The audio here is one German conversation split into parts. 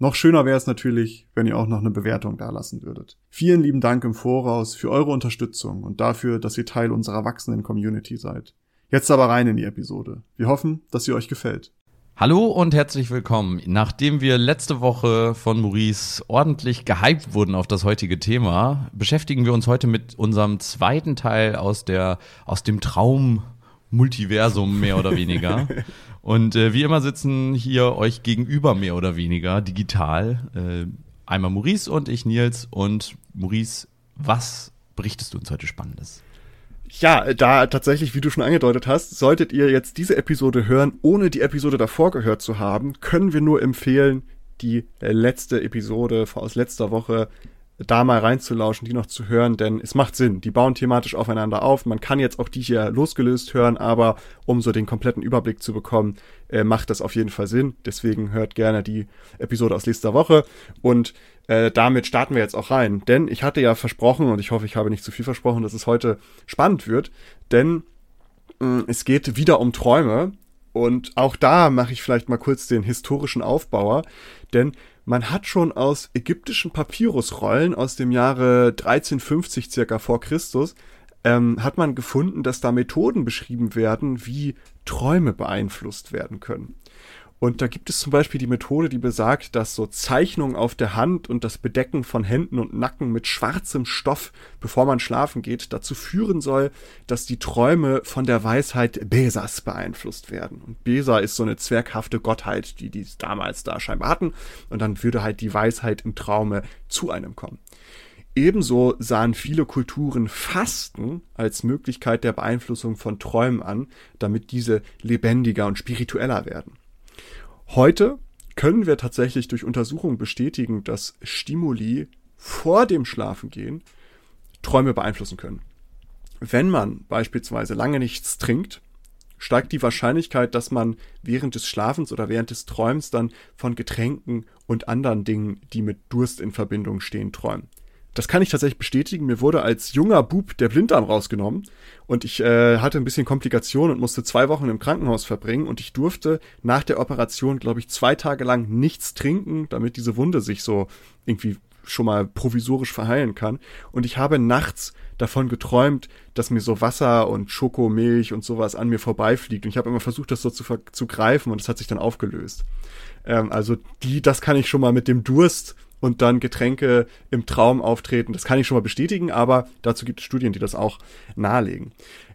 Noch schöner wäre es natürlich, wenn ihr auch noch eine Bewertung dalassen würdet. Vielen lieben Dank im Voraus für eure Unterstützung und dafür, dass ihr Teil unserer wachsenden Community seid. Jetzt aber rein in die Episode. Wir hoffen, dass sie euch gefällt. Hallo und herzlich willkommen. Nachdem wir letzte Woche von Maurice ordentlich gehypt wurden auf das heutige Thema, beschäftigen wir uns heute mit unserem zweiten Teil aus der aus dem Traum Multiversum mehr oder weniger. Und äh, wie immer sitzen hier euch gegenüber mehr oder weniger digital äh, einmal Maurice und ich Nils. Und Maurice, was berichtest du uns heute Spannendes? Ja, da tatsächlich, wie du schon angedeutet hast, solltet ihr jetzt diese Episode hören, ohne die Episode davor gehört zu haben, können wir nur empfehlen, die letzte Episode aus letzter Woche da mal reinzulauschen, die noch zu hören, denn es macht Sinn. Die bauen thematisch aufeinander auf. Man kann jetzt auch die hier losgelöst hören, aber um so den kompletten Überblick zu bekommen, äh, macht das auf jeden Fall Sinn. Deswegen hört gerne die Episode aus letzter Woche und äh, damit starten wir jetzt auch rein. Denn ich hatte ja versprochen und ich hoffe, ich habe nicht zu viel versprochen, dass es heute spannend wird, denn mh, mm, es geht wieder um Träume und auch da mache ich vielleicht mal kurz den historischen Aufbauer, denn man hat schon aus ägyptischen Papyrusrollen aus dem Jahre 1350 circa vor Christus ähm, hat man gefunden, dass da Methoden beschrieben werden, wie Träume beeinflusst werden können. Und da gibt es zum Beispiel die Methode, die besagt, dass so Zeichnungen auf der Hand und das Bedecken von Händen und Nacken mit schwarzem Stoff, bevor man schlafen geht, dazu führen soll, dass die Träume von der Weisheit Besas beeinflusst werden. Und Besa ist so eine zwerghafte Gottheit, die die damals da scheinbar hatten. Und dann würde halt die Weisheit im Traume zu einem kommen. Ebenso sahen viele Kulturen Fasten als Möglichkeit der Beeinflussung von Träumen an, damit diese lebendiger und spiritueller werden. Heute können wir tatsächlich durch Untersuchungen bestätigen, dass Stimuli vor dem Schlafengehen Träume beeinflussen können. Wenn man beispielsweise lange nichts trinkt, steigt die Wahrscheinlichkeit, dass man während des Schlafens oder während des Träums dann von Getränken und anderen Dingen, die mit Durst in Verbindung stehen, träumt. Das kann ich tatsächlich bestätigen. Mir wurde als junger Bub der Blinddarm rausgenommen und ich äh, hatte ein bisschen Komplikationen und musste zwei Wochen im Krankenhaus verbringen und ich durfte nach der Operation, glaube ich, zwei Tage lang nichts trinken, damit diese Wunde sich so irgendwie schon mal provisorisch verheilen kann. Und ich habe nachts davon geträumt, dass mir so Wasser und Schokomilch und sowas an mir vorbeifliegt. Und ich habe immer versucht, das so zu, zu greifen und es hat sich dann aufgelöst. Ähm, also die, das kann ich schon mal mit dem Durst und dann Getränke im Traum auftreten. Das kann ich schon mal bestätigen, aber dazu gibt es Studien, die das auch nahelegen.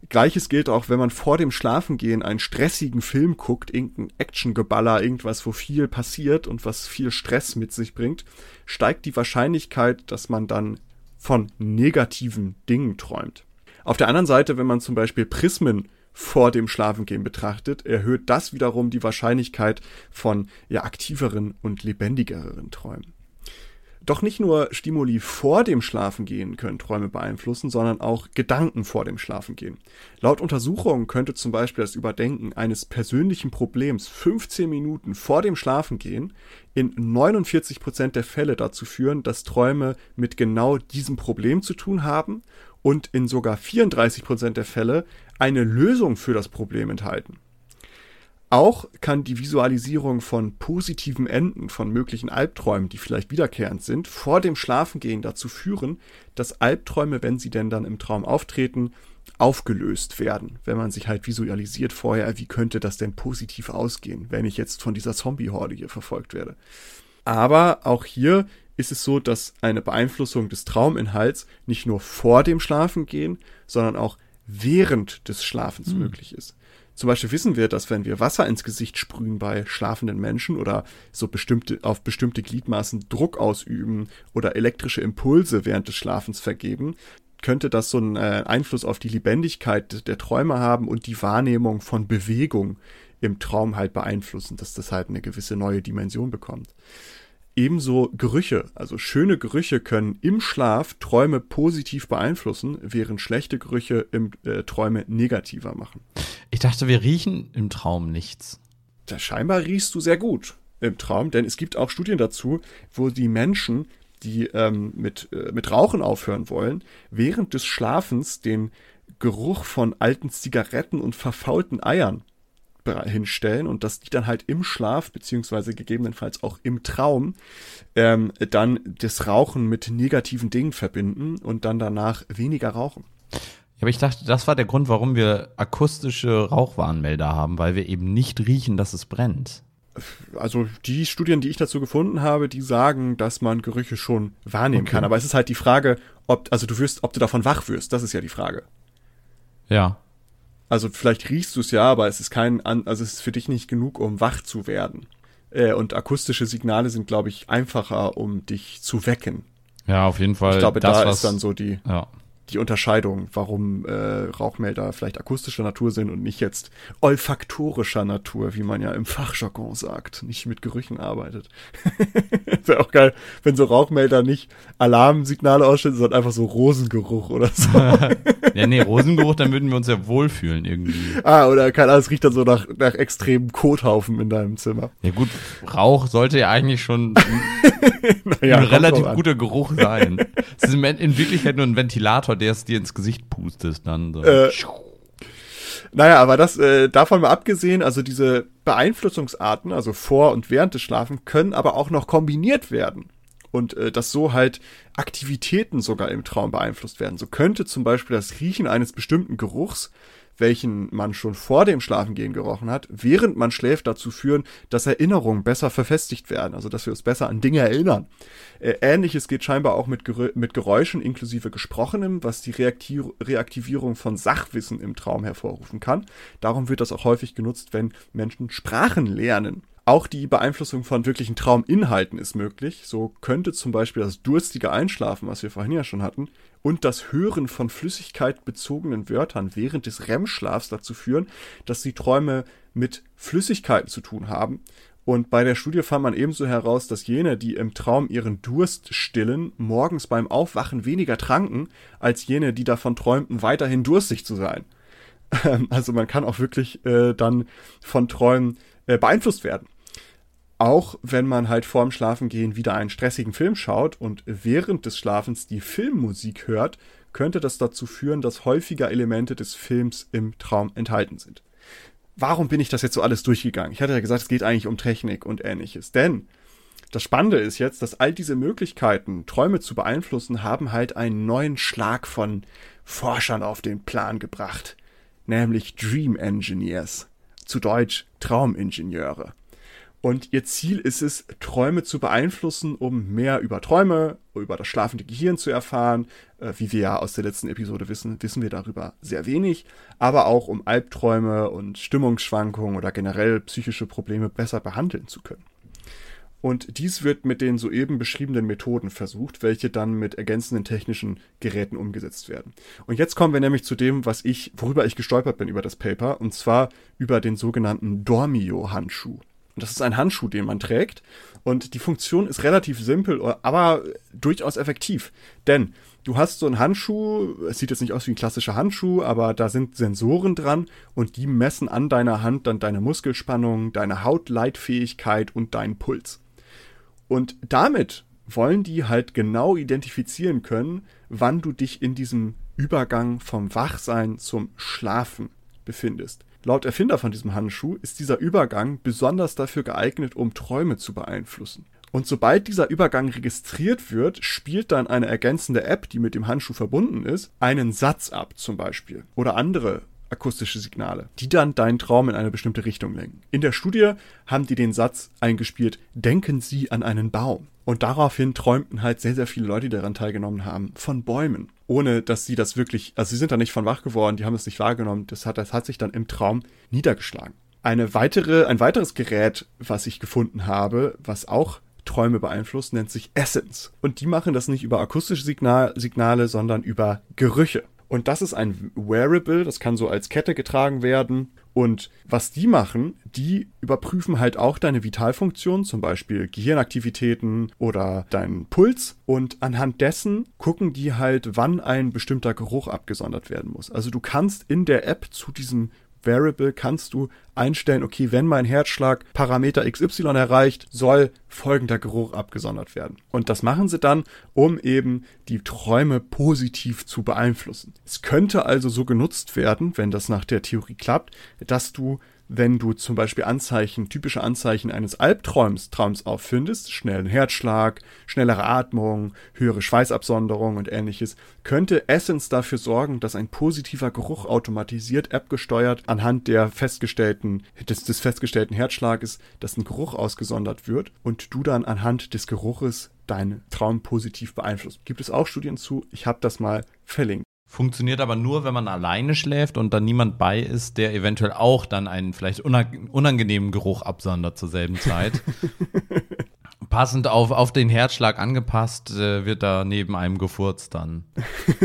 Gleiches gilt auch, wenn man vor dem Schlafengehen einen stressigen Film guckt, irgendein Actiongeballer, irgendwas, wo viel passiert und was viel Stress mit sich bringt, steigt die Wahrscheinlichkeit, dass man dann von negativen Dingen träumt. Auf der anderen Seite, wenn man zum Beispiel Prismen vor dem Schlafengehen betrachtet, erhöht das wiederum die Wahrscheinlichkeit von ja aktiveren und lebendigeren Träumen. Doch nicht nur Stimuli vor dem Schlafengehen können Träume beeinflussen, sondern auch Gedanken vor dem Schlafengehen. Laut Untersuchungen könnte zum Beispiel das Überdenken eines persönlichen Problems 15 Minuten vor dem Schlafengehen in 49 Prozent der Fälle dazu führen, dass Träume mit genau diesem Problem zu tun haben und in sogar 34 Prozent der Fälle eine Lösung für das Problem enthalten. Auch kann die Visualisierung von positiven Enden von möglichen Albträumen, die vielleicht wiederkehrend sind, vor dem Schlafengehen dazu führen, dass Albträume, wenn sie denn dann im Traum auftreten, aufgelöst werden, wenn man sich halt visualisiert vorher, wie könnte das denn positiv ausgehen, wenn ich jetzt von dieser Zombie-Horde hier verfolgt werde. Aber auch hier ist es so, dass eine Beeinflussung des Trauminhalts nicht nur vor dem Schlafengehen, sondern auch während des Schlafens hm. möglich ist. Zum Beispiel wissen wir, dass wenn wir Wasser ins Gesicht sprühen bei schlafenden Menschen oder so bestimmte, auf bestimmte Gliedmaßen Druck ausüben oder elektrische Impulse während des Schlafens vergeben, könnte das so einen äh, Einfluss auf die Lebendigkeit der Träume haben und die Wahrnehmung von Bewegung im Traum halt beeinflussen, dass das halt eine gewisse neue Dimension bekommt. Ebenso Gerüche, also schöne Gerüche können im Schlaf Träume positiv beeinflussen, während schlechte Gerüche im äh, Träume negativer machen. Ich dachte, wir riechen im Traum nichts. Da scheinbar riechst du sehr gut im Traum, denn es gibt auch Studien dazu, wo die Menschen, die ähm, mit, äh, mit Rauchen aufhören wollen, während des Schlafens den Geruch von alten Zigaretten und verfaulten Eiern hinstellen und dass die dann halt im Schlaf beziehungsweise gegebenenfalls auch im Traum ähm, dann das Rauchen mit negativen Dingen verbinden und dann danach weniger rauchen. Ja, aber ich dachte, das war der Grund, warum wir akustische Rauchwarnmelder haben, weil wir eben nicht riechen, dass es brennt. Also die Studien, die ich dazu gefunden habe, die sagen, dass man Gerüche schon wahrnehmen okay. kann. Aber es ist halt die Frage, ob, also du wirst, ob du davon wach wirst. Das ist ja die Frage. Ja. Also vielleicht riechst du es ja, aber es ist kein, also es ist für dich nicht genug, um wach zu werden. Äh, und akustische Signale sind, glaube ich, einfacher, um dich zu wecken. Ja, auf jeden Fall. Ich glaube, das, da ist dann so die, ja die Unterscheidung, warum äh, Rauchmelder vielleicht akustischer Natur sind und nicht jetzt olfaktorischer Natur, wie man ja im Fachjargon sagt, nicht mit Gerüchen arbeitet. Wäre auch geil, wenn so Rauchmelder nicht Alarmsignale ausstellen, sondern einfach so Rosengeruch oder so. ja, nee, Rosengeruch, dann würden wir uns ja wohlfühlen irgendwie. Ah, oder kann alles riecht dann so nach, nach extremen Kothaufen in deinem Zimmer. Ja gut, Rauch sollte ja eigentlich schon naja, ein relativ guter Geruch sein. Es ist in Wirklichkeit nur ein Ventilator, der es dir ins Gesicht pustest dann. So. Äh, naja, aber das äh, davon mal abgesehen, also diese Beeinflussungsarten, also vor und während des Schlafen, können aber auch noch kombiniert werden. Und äh, dass so halt Aktivitäten sogar im Traum beeinflusst werden. So könnte zum Beispiel das Riechen eines bestimmten Geruchs welchen man schon vor dem Schlafengehen gerochen hat, während man schläft, dazu führen, dass Erinnerungen besser verfestigt werden, also dass wir uns besser an Dinge erinnern. Äh, Ähnliches geht scheinbar auch mit, Gerö mit Geräuschen inklusive Gesprochenem, was die Reaktiv Reaktivierung von Sachwissen im Traum hervorrufen kann. Darum wird das auch häufig genutzt, wenn Menschen Sprachen lernen. Auch die Beeinflussung von wirklichen Trauminhalten ist möglich. So könnte zum Beispiel das durstige Einschlafen, was wir vorhin ja schon hatten, und das Hören von flüssigkeitbezogenen Wörtern während des REM-Schlafs dazu führen, dass die Träume mit Flüssigkeiten zu tun haben. Und bei der Studie fand man ebenso heraus, dass jene, die im Traum ihren Durst stillen, morgens beim Aufwachen weniger tranken, als jene, die davon träumten, weiterhin durstig zu sein. Also man kann auch wirklich äh, dann von Träumen äh, beeinflusst werden auch wenn man halt vorm Schlafengehen wieder einen stressigen Film schaut und während des Schlafens die Filmmusik hört, könnte das dazu führen, dass häufiger Elemente des Films im Traum enthalten sind. Warum bin ich das jetzt so alles durchgegangen? Ich hatte ja gesagt, es geht eigentlich um Technik und ähnliches. Denn das Spannende ist jetzt, dass all diese Möglichkeiten, Träume zu beeinflussen, haben halt einen neuen Schlag von Forschern auf den Plan gebracht. Nämlich Dream Engineers. Zu Deutsch Traumingenieure. Und ihr Ziel ist es, Träume zu beeinflussen, um mehr über Träume, über das schlafende Gehirn zu erfahren. Äh, wie wir ja aus der letzten Episode wissen, wissen wir darüber sehr wenig. Aber auch um Albträume und Stimmungsschwankungen oder generell psychische Probleme besser behandeln zu können. Und dies wird mit den soeben beschriebenen Methoden versucht, welche dann mit ergänzenden technischen Geräten umgesetzt werden. Und jetzt kommen wir nämlich zu dem, was ich, worüber ich gestolpert bin über das Paper, und zwar über den sogenannten Dormio-Handschuh. Das ist ein Handschuh, den man trägt. Und die Funktion ist relativ simpel, aber durchaus effektiv. Denn du hast so einen Handschuh, es sieht jetzt nicht aus wie ein klassischer Handschuh, aber da sind Sensoren dran und die messen an deiner Hand dann deine Muskelspannung, deine Hautleitfähigkeit und deinen Puls. Und damit wollen die halt genau identifizieren können, wann du dich in diesem Übergang vom Wachsein zum Schlafen befindest. Laut Erfinder von diesem Handschuh ist dieser Übergang besonders dafür geeignet, um Träume zu beeinflussen. Und sobald dieser Übergang registriert wird, spielt dann eine ergänzende App, die mit dem Handschuh verbunden ist, einen Satz ab zum Beispiel oder andere akustische Signale, die dann deinen Traum in eine bestimmte Richtung lenken. In der Studie haben die den Satz eingespielt, denken Sie an einen Baum. Und daraufhin träumten halt sehr, sehr viele Leute, die daran teilgenommen haben, von Bäumen. Ohne dass sie das wirklich, also sie sind da nicht von wach geworden, die haben es nicht wahrgenommen. Das hat, das hat sich dann im Traum niedergeschlagen. Eine weitere, ein weiteres Gerät, was ich gefunden habe, was auch Träume beeinflusst, nennt sich Essence. Und die machen das nicht über akustische Signal, Signale, sondern über Gerüche. Und das ist ein Wearable, das kann so als Kette getragen werden Und was die machen, die überprüfen halt auch deine Vitalfunktion, zum Beispiel Gehirnaktivitäten oder deinen Puls. Und anhand dessen gucken die halt, wann ein bestimmter Geruch abgesondert werden muss. Also du kannst in der App zu diesem Variable kannst du einstellen, okay, wenn mein Herzschlag Parameter XY erreicht, soll folgender Geruch abgesondert werden. Und das machen sie dann, um eben die Träume positiv zu beeinflussen. Es könnte also so genutzt werden, wenn das nach der Theorie klappt, dass du wenn du zum Beispiel Anzeichen, typische Anzeichen eines Albtraums Traums auffindest, schnellen Herzschlag, schnellere Atmung, höhere Schweißabsonderung und ähnliches, könnte Essence dafür sorgen, dass ein positiver Geruch automatisiert, appgesteuert, anhand der festgestellten, des, des festgestellten Herzschlages, dass ein Geruch ausgesondert wird und du dann anhand des Geruches deinen Traum positiv beeinflusst. Gibt es auch Studien zu? Ich habe das mal verlinkt. Funktioniert aber nur, wenn man alleine schläft und dann niemand bei ist, der eventuell auch dann einen vielleicht unangenehmen Geruch absondert zur selben Zeit. Passend auf, auf den Herzschlag angepasst, äh, wird da neben einem gefurzt dann.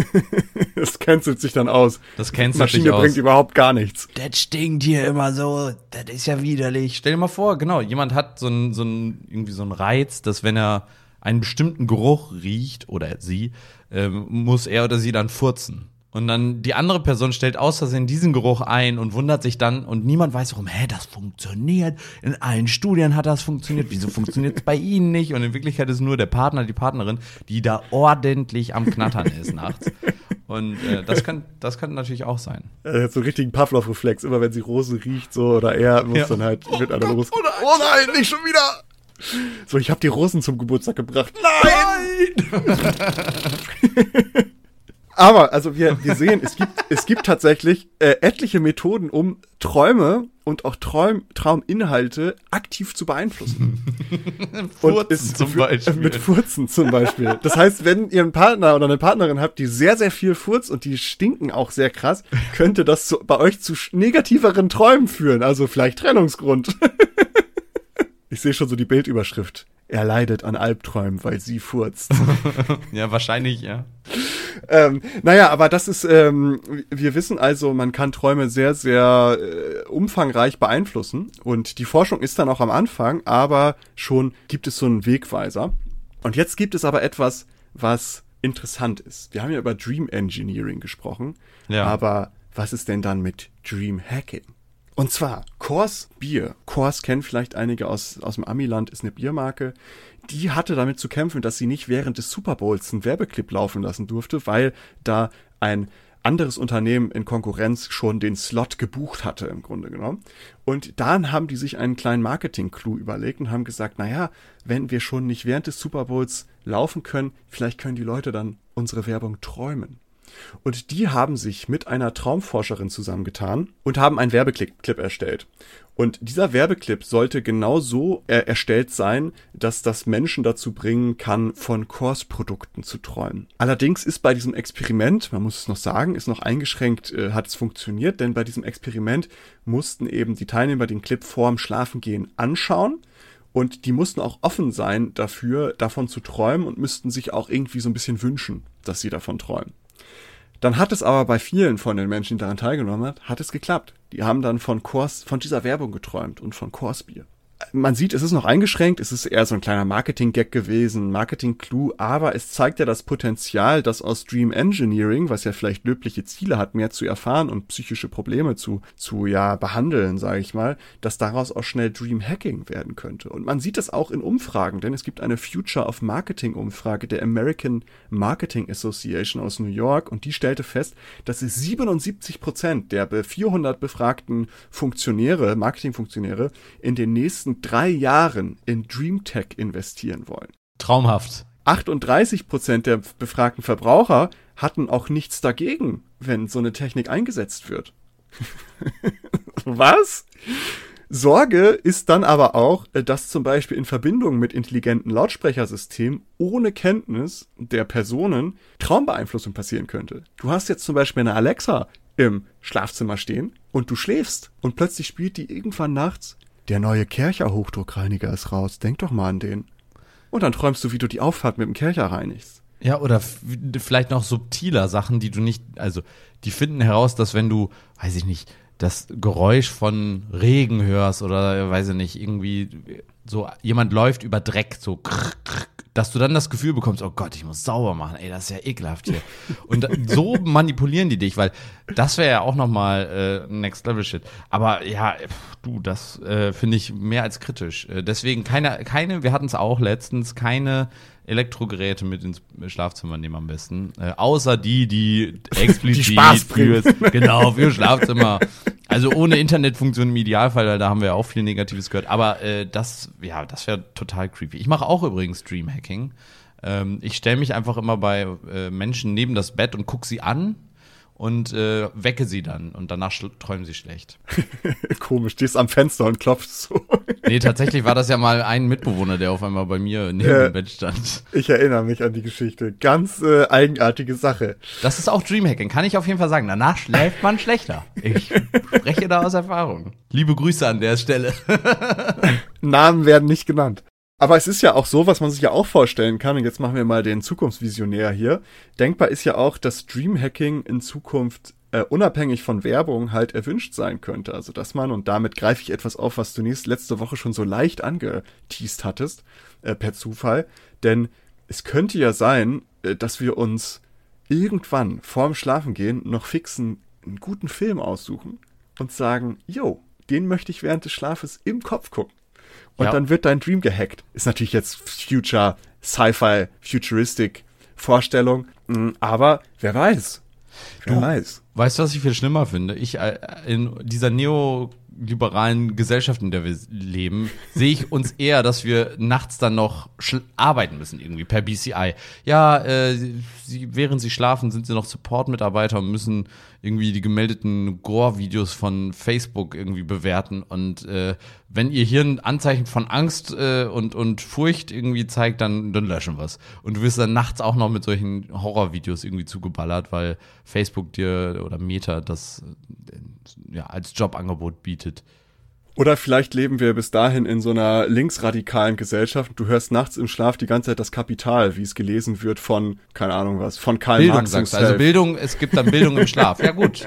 das cancelt sich dann aus. Das cancelt Maschine sich aus. bringt überhaupt gar nichts. Das stinkt hier immer so, das ist ja widerlich. Stell dir mal vor, genau, jemand hat so einen, so irgendwie so einen Reiz, dass wenn er einen bestimmten Geruch riecht oder sie, ähm, muss er oder sie dann furzen. Und dann die andere Person stellt aus Versehen diesen Geruch ein und wundert sich dann und niemand weiß warum, hä, das funktioniert. In allen Studien hat das funktioniert. Wieso funktioniert es bei Ihnen nicht? Und in Wirklichkeit ist nur der Partner, die Partnerin, die da ordentlich am Knattern ist nachts. Und äh, das kann das kann natürlich auch sein. Er hat so einen richtigen Pavlov-Reflex. Immer wenn sie Rose riecht, so oder er muss Ja. dann halt mit einer Gott, Rose. oh nein. oh nein, nicht schon wieder! So, ich habe die Rosen zum Geburtstag gebracht. Nein! Aber, also wir, wir sehen, es gibt, es gibt tatsächlich äh, etliche Methoden, um Träume und auch Träum, Trauminhalte aktiv zu beeinflussen. Furzen es- zum für- Beispiel. Mit Furzen zum Beispiel. Das heißt, wenn ihr einen Partner oder eine Partnerin habt, die sehr, sehr viel furzt und die stinken auch sehr krass, könnte das zu, bei euch zu negativeren Träumen führen. Also vielleicht Trennungsgrund. Ich sehe schon so die Bildüberschrift. Er leidet an Albträumen, weil sie furzt. Ja, wahrscheinlich, ja. ähm, naja, aber das ist, ähm, wir wissen also, man kann Träume sehr, sehr äh, umfangreich beeinflussen. Und die Forschung ist dann auch am Anfang, aber schon gibt es so einen Wegweiser. Und jetzt gibt es aber etwas, was interessant ist. Wir haben ja über Dream Engineering gesprochen. Ja. Aber was ist denn dann mit Dream Hacking? Und zwar Coors Bier. Coors kennen vielleicht einige aus, aus dem Amiland, ist eine Biermarke. Die hatte damit zu kämpfen, dass sie nicht während des Super Bowls einen Werbeclip laufen lassen durfte, weil da ein anderes Unternehmen in Konkurrenz schon den Slot gebucht hatte, im Grunde genommen. Und dann haben die sich einen kleinen Marketing-Clou überlegt und haben gesagt, naja, wenn wir schon nicht während des Super Bowls laufen können, vielleicht können die Leute dann unsere Werbung träumen. Und die haben sich mit einer Traumforscherin zusammengetan und haben einen Werbeclip Clip erstellt. Und dieser Werbeclip sollte genau so äh, erstellt sein, dass das Menschen dazu bringen kann, von Kors-Produkten zu träumen. Allerdings ist bei diesem Experiment, man muss es noch sagen, ist noch eingeschränkt, äh, hat es funktioniert, denn bei diesem Experiment mussten eben die Teilnehmer den Clip vorm Schlafengehen anschauen und die mussten auch offen sein dafür, davon zu träumen und müssten sich auch irgendwie so ein bisschen wünschen, dass sie davon träumen. Dann hat es aber bei vielen von den Menschen, die daran teilgenommen hat, hat es geklappt. Die haben dann von Kors, von dieser Werbung geträumt und von Korsbier. Man sieht, es ist noch eingeschränkt, es ist eher so ein kleiner Marketing-Gag gewesen, Marketing-Clue, aber es zeigt ja das Potenzial, dass aus Dream Engineering, was ja vielleicht löbliche Ziele hat, mehr zu erfahren und psychische Probleme zu, zu ja, behandeln, sage ich mal, dass daraus auch schnell Dream Hacking werden könnte. Und man sieht es auch in Umfragen, denn es gibt eine Future of Marketing-Umfrage der American Marketing Association aus New York und die stellte fest, dass es 77 Prozent der be- 400 befragten Funktionäre, Marketingfunktionäre, in den nächsten drei Jahren in Dream Tech investieren wollen. Traumhaft. 38 Prozent der befragten Verbraucher hatten auch nichts dagegen, wenn so eine Technik eingesetzt wird. Was? Sorge ist dann aber auch, dass zum Beispiel in Verbindung mit intelligenten Lautsprechersystemen ohne Kenntnis der Personen Traumbeeinflussung passieren könnte. Du hast jetzt zum Beispiel eine Alexa im Schlafzimmer stehen und du schläfst und plötzlich spielt die irgendwann nachts der neue Kercher Hochdruckreiniger ist raus. Denk doch mal an den. Und dann träumst du, wie du die Auffahrt mit dem Kercher reinigst. Ja, oder vielleicht noch subtiler Sachen, die du nicht, also die finden heraus, dass wenn du, weiß ich nicht, das Geräusch von Regen hörst oder weiß ich nicht, irgendwie so jemand läuft über Dreck, so krr, krr, dass du dann das Gefühl bekommst, oh Gott, ich muss sauber machen, ey, das ist ja ekelhaft hier. Und so manipulieren die dich, weil das wäre ja auch nochmal äh, Next Level Shit. Aber ja, pff, du, das äh, finde ich mehr als kritisch. Äh, deswegen keine, keine, wir hatten es auch letztens, keine Elektrogeräte mit ins Schlafzimmer nehmen am besten. Äh, außer die, die explizit die für, genau, für Schlafzimmer. Also ohne Internetfunktion im Idealfall, weil da haben wir auch viel Negatives gehört. Aber äh, das, ja, das wäre total creepy. Ich mache auch übrigens Streamhacking. Ähm, ich stelle mich einfach immer bei äh, Menschen neben das Bett und gucke sie an und äh, wecke sie dann und danach träumen sie schlecht. Komisch, stehst am Fenster und klopfst so. nee, tatsächlich war das ja mal ein Mitbewohner, der auf einmal bei mir neben äh, dem Bett stand. Ich erinnere mich an die Geschichte. Ganz äh, eigenartige Sache. Das ist auch Dreamhacking, kann ich auf jeden Fall sagen. Danach schläft man schlechter. Ich spreche da aus Erfahrung. Liebe Grüße an der Stelle. Namen werden nicht genannt. Aber es ist ja auch so, was man sich ja auch vorstellen kann, und jetzt machen wir mal den Zukunftsvisionär hier. Denkbar ist ja auch, dass Dreamhacking in Zukunft äh, unabhängig von Werbung halt erwünscht sein könnte. Also dass man, und damit greife ich etwas auf, was du nächst, letzte Woche schon so leicht angeteased hattest, äh, per Zufall. Denn es könnte ja sein, äh, dass wir uns irgendwann vorm Schlafengehen noch fixen einen guten Film aussuchen und sagen, yo, den möchte ich während des Schlafes im Kopf gucken und ja. dann wird dein Dream gehackt. Ist natürlich jetzt Future, Sci-Fi, Futuristic Vorstellung, mm, aber wer weiß. Wer du, weiß. Weißt du, was ich viel schlimmer finde? Ich äh, in dieser neoliberalen Gesellschaft, in der wir leben, sehe ich uns eher, dass wir nachts dann noch arbeiten müssen, irgendwie per BCI. Ja, äh, sie, während sie schlafen, sind sie noch Support-Mitarbeiter und müssen irgendwie die gemeldeten Gore-Videos von Facebook irgendwie bewerten. Und äh, wenn ihr hier ein Anzeichen von Angst äh, und, und Furcht irgendwie zeigt, dann, dann löschen wir es. Und du wirst dann nachts auch noch mit solchen Horror-Videos irgendwie zugeballert, weil Facebook dir oder Meta das äh, ja, als Jobangebot bietet. Oder vielleicht leben wir bis dahin in so einer linksradikalen Gesellschaft. Du hörst nachts im Schlaf die ganze Zeit das Kapital, wie es gelesen wird von, keine Ahnung was, von Karl Bildung, Marx. Sagst, also Bildung, es gibt dann Bildung im Schlaf. Ja gut.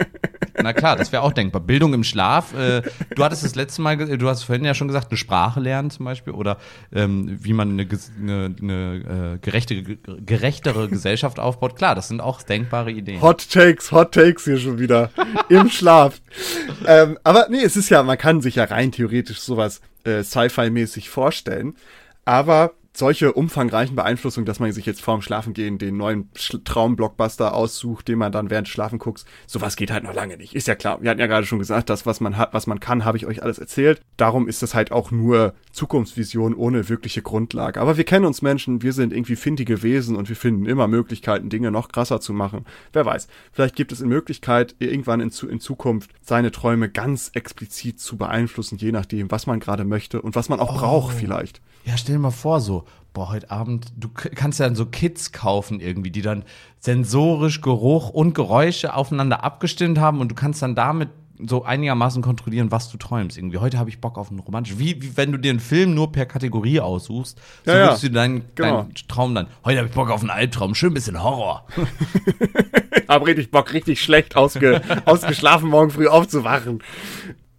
Na klar, das wäre auch denkbar. Bildung im Schlaf. Äh, du hattest das letzte Mal, du hast vorhin ja schon gesagt, eine Sprache lernen zum Beispiel oder ähm, wie man eine, eine, eine äh, gerechte, gerechtere Gesellschaft aufbaut. Klar, das sind auch denkbare Ideen. Hot Takes, Hot Takes hier schon wieder im Schlaf. ähm, aber nee, es ist ja, man kann sich ja rein theoretisch sowas äh, Sci-Fi-mäßig vorstellen. Aber solche umfangreichen Beeinflussungen, dass man sich jetzt vorm Schlafengehen den neuen Traumblockbuster aussucht, den man dann während Schlafen guckt, sowas geht halt noch lange nicht. Ist ja klar. Wir hatten ja gerade schon gesagt, das, was man hat, was man kann, habe ich euch alles erzählt. Darum ist das halt auch nur Zukunftsvision ohne wirkliche Grundlage. Aber wir kennen uns Menschen, wir sind irgendwie findige Wesen und wir finden immer Möglichkeiten, Dinge noch krasser zu machen. Wer weiß. Vielleicht gibt es eine Möglichkeit, irgendwann in, in Zukunft seine Träume ganz explizit zu beeinflussen, je nachdem, was man gerade möchte und was man auch oh. braucht vielleicht. Ja, stell dir mal vor, so, boah, heute Abend, du kannst ja dann so Kits kaufen irgendwie, die dann sensorisch Geruch und Geräusche aufeinander abgestimmt haben und du kannst dann damit so einigermaßen kontrollieren, was du träumst. Irgendwie, heute habe ich Bock auf einen romantischen. Wie, wie wenn du dir einen Film nur per Kategorie aussuchst, so ja, würdest ja. du deinen, genau. deinen Traum dann. Heute habe ich Bock auf einen Albtraum, schön ein bisschen Horror. hab richtig Bock, richtig schlecht ausge, ausgeschlafen, morgen früh aufzuwachen.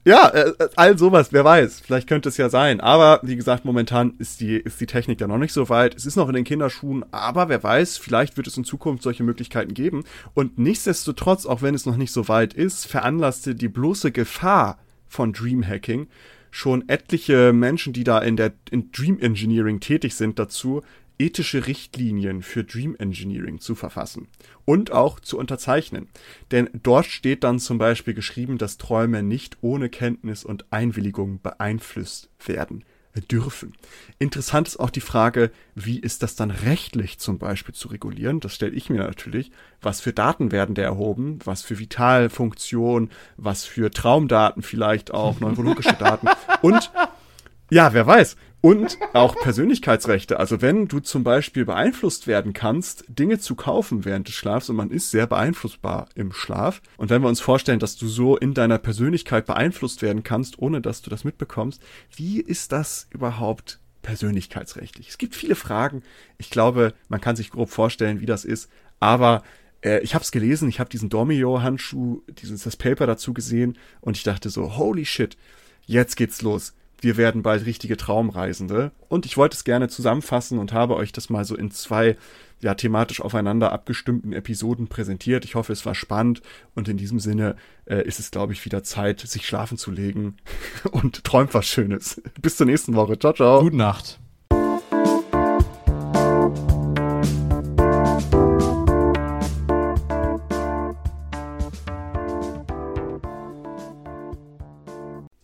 Ja, äh, äh, all sowas, wer weiß. Vielleicht könnte es ja sein. Aber wie gesagt, momentan ist die, ist die Technik da noch nicht so weit. Es ist noch in den Kinderschuhen, aber wer weiß, vielleicht wird es in Zukunft solche Möglichkeiten geben. Und nichtsdestotrotz, auch wenn es noch nicht so weit ist, veranlasste die bloße Gefahr von Dreamhacking schon etliche Menschen, die da in der in Dream Engineering tätig sind, dazu, ethische Richtlinien für Dream Engineering zu verfassen und auch zu unterzeichnen. Denn dort steht dann zum Beispiel geschrieben, dass Träume nicht ohne Kenntnis und Einwilligung beeinflusst werden dürfen. Interessant ist auch die Frage, wie ist das dann rechtlich zum Beispiel zu regulieren? Das stelle ich mir natürlich. Was für Daten werden da erhoben? Was für Vitalfunktionen? Was für Traumdaten vielleicht auch? Neurologische Daten? Und ja, wer weiß. Und auch Persönlichkeitsrechte. Also wenn du zum Beispiel beeinflusst werden kannst, Dinge zu kaufen während des Schlafs und man ist sehr beeinflussbar im Schlaf. Und wenn wir uns vorstellen, dass du so in deiner Persönlichkeit beeinflusst werden kannst, ohne dass du das mitbekommst, wie ist das überhaupt persönlichkeitsrechtlich? Es gibt viele Fragen. Ich glaube, man kann sich grob vorstellen, wie das ist. Aber äh, ich habe es gelesen, ich habe diesen Dormio-Handschuh, dieses das Paper dazu gesehen und ich dachte so, holy shit, jetzt geht's los. Wir werden bald richtige Traumreisende. Und ich wollte es gerne zusammenfassen und habe euch das mal so in zwei ja thematisch aufeinander abgestimmten Episoden präsentiert. Ich hoffe, es war spannend und in diesem Sinne äh, ist es, glaube ich, wieder Zeit, sich schlafen zu legen und träumt was Schönes. Bis zur nächsten Woche. Ciao, ciao. Gute Nacht.